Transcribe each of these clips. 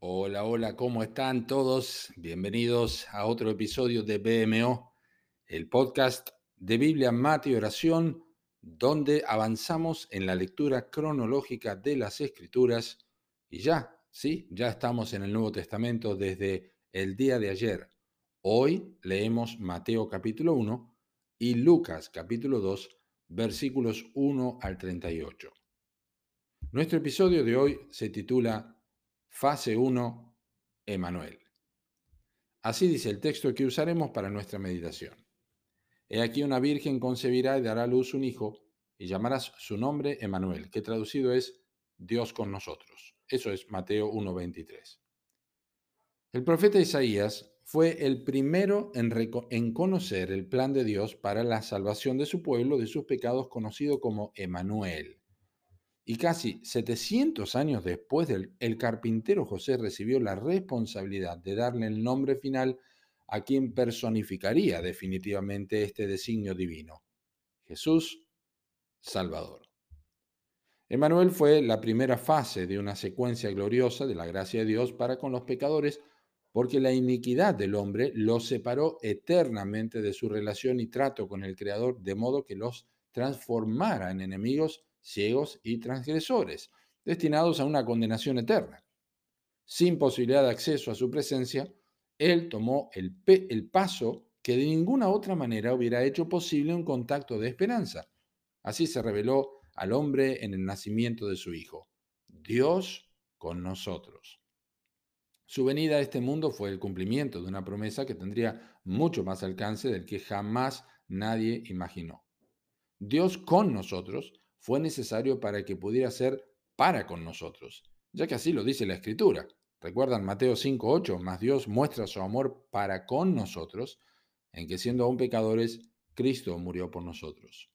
Hola, hola, ¿cómo están todos? Bienvenidos a otro episodio de BMO, el podcast de Biblia, Mate y Oración, donde avanzamos en la lectura cronológica de las Escrituras y ya, sí, ya estamos en el Nuevo Testamento desde el día de ayer. Hoy leemos Mateo capítulo 1 y Lucas capítulo 2, versículos 1 al 38. Nuestro episodio de hoy se titula Fase 1, Emanuel. Así dice el texto que usaremos para nuestra meditación. He aquí una virgen concebirá y dará a luz un hijo, y llamarás su nombre Emanuel, que traducido es Dios con nosotros. Eso es Mateo 1.23. El profeta Isaías fue el primero en, en, conocer el plan de Dios para la salvación de su pueblo de sus pecados, conocido como Emanuel. Y casi 700 años después, el carpintero José recibió la responsabilidad de darle el nombre final a quien personificaría definitivamente este designio divino, Jesús Salvador. Emanuel fue la primera fase de una secuencia gloriosa de la gracia de Dios para con los pecadores, porque la iniquidad del hombre los separó eternamente de su relación y trato con el Creador, de modo que los transformara en enemigos ciegos y transgresores, destinados a una condenación eterna. Sin posibilidad de acceso a su presencia, Él tomó el, el paso que de ninguna otra manera hubiera hecho posible un contacto de esperanza. Así se reveló al hombre en el nacimiento de su Hijo, Dios con nosotros. Su venida a este mundo fue el cumplimiento de una promesa que tendría mucho más alcance del que jamás nadie imaginó. Dios con nosotros fue necesario para que pudiera ser para con nosotros, ya que así lo dice la Escritura. Recuerdan Mateo 5.8, más Dios muestra su amor para con nosotros, en que siendo aún pecadores, Cristo murió por nosotros.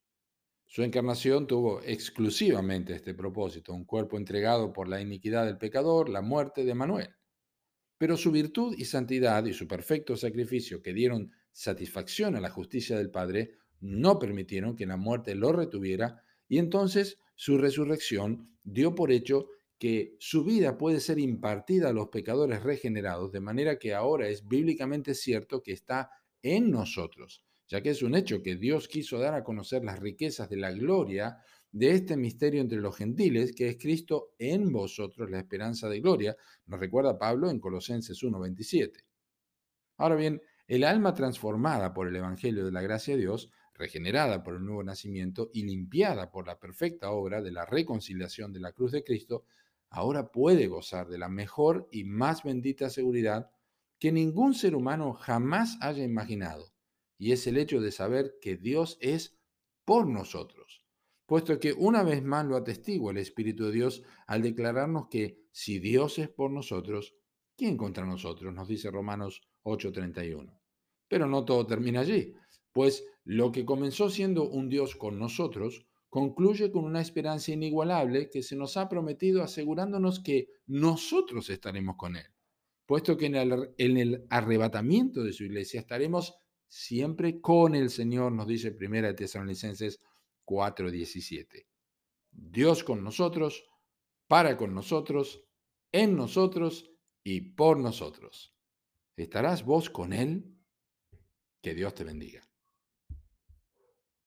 Su encarnación tuvo exclusivamente este propósito, un cuerpo entregado por la iniquidad del pecador, la muerte de Manuel. Pero su virtud y santidad y su perfecto sacrificio que dieron satisfacción a la justicia del Padre no permitieron que la muerte lo retuviera y entonces su resurrección dio por hecho que su vida puede ser impartida a los pecadores regenerados, de manera que ahora es bíblicamente cierto que está en nosotros, ya que es un hecho que Dios quiso dar a conocer las riquezas de la gloria de este misterio entre los gentiles, que es Cristo en vosotros, la esperanza de gloria, nos recuerda Pablo en Colosenses 1.27. Ahora bien, el alma transformada por el Evangelio de la gracia de Dios regenerada por el nuevo nacimiento y limpiada por la perfecta obra de la reconciliación de la cruz de Cristo, ahora puede gozar de la mejor y más bendita seguridad que ningún ser humano jamás haya imaginado, y es el hecho de saber que Dios es por nosotros, puesto que una vez más lo atestigua el Espíritu de Dios al declararnos que si Dios es por nosotros, ¿quién contra nosotros? Nos dice Romanos 8:31. Pero no todo termina allí, pues lo que comenzó siendo un Dios con nosotros, concluye con una esperanza inigualable que se nos ha prometido asegurándonos que nosotros estaremos con Él, puesto que en el, arrebatamiento de su iglesia estaremos siempre con el Señor, nos dice 1 Tesalonicenses 4:17. Dios con nosotros, para con nosotros, en nosotros y por nosotros. ¿Estarás vos con Él? Que Dios te bendiga.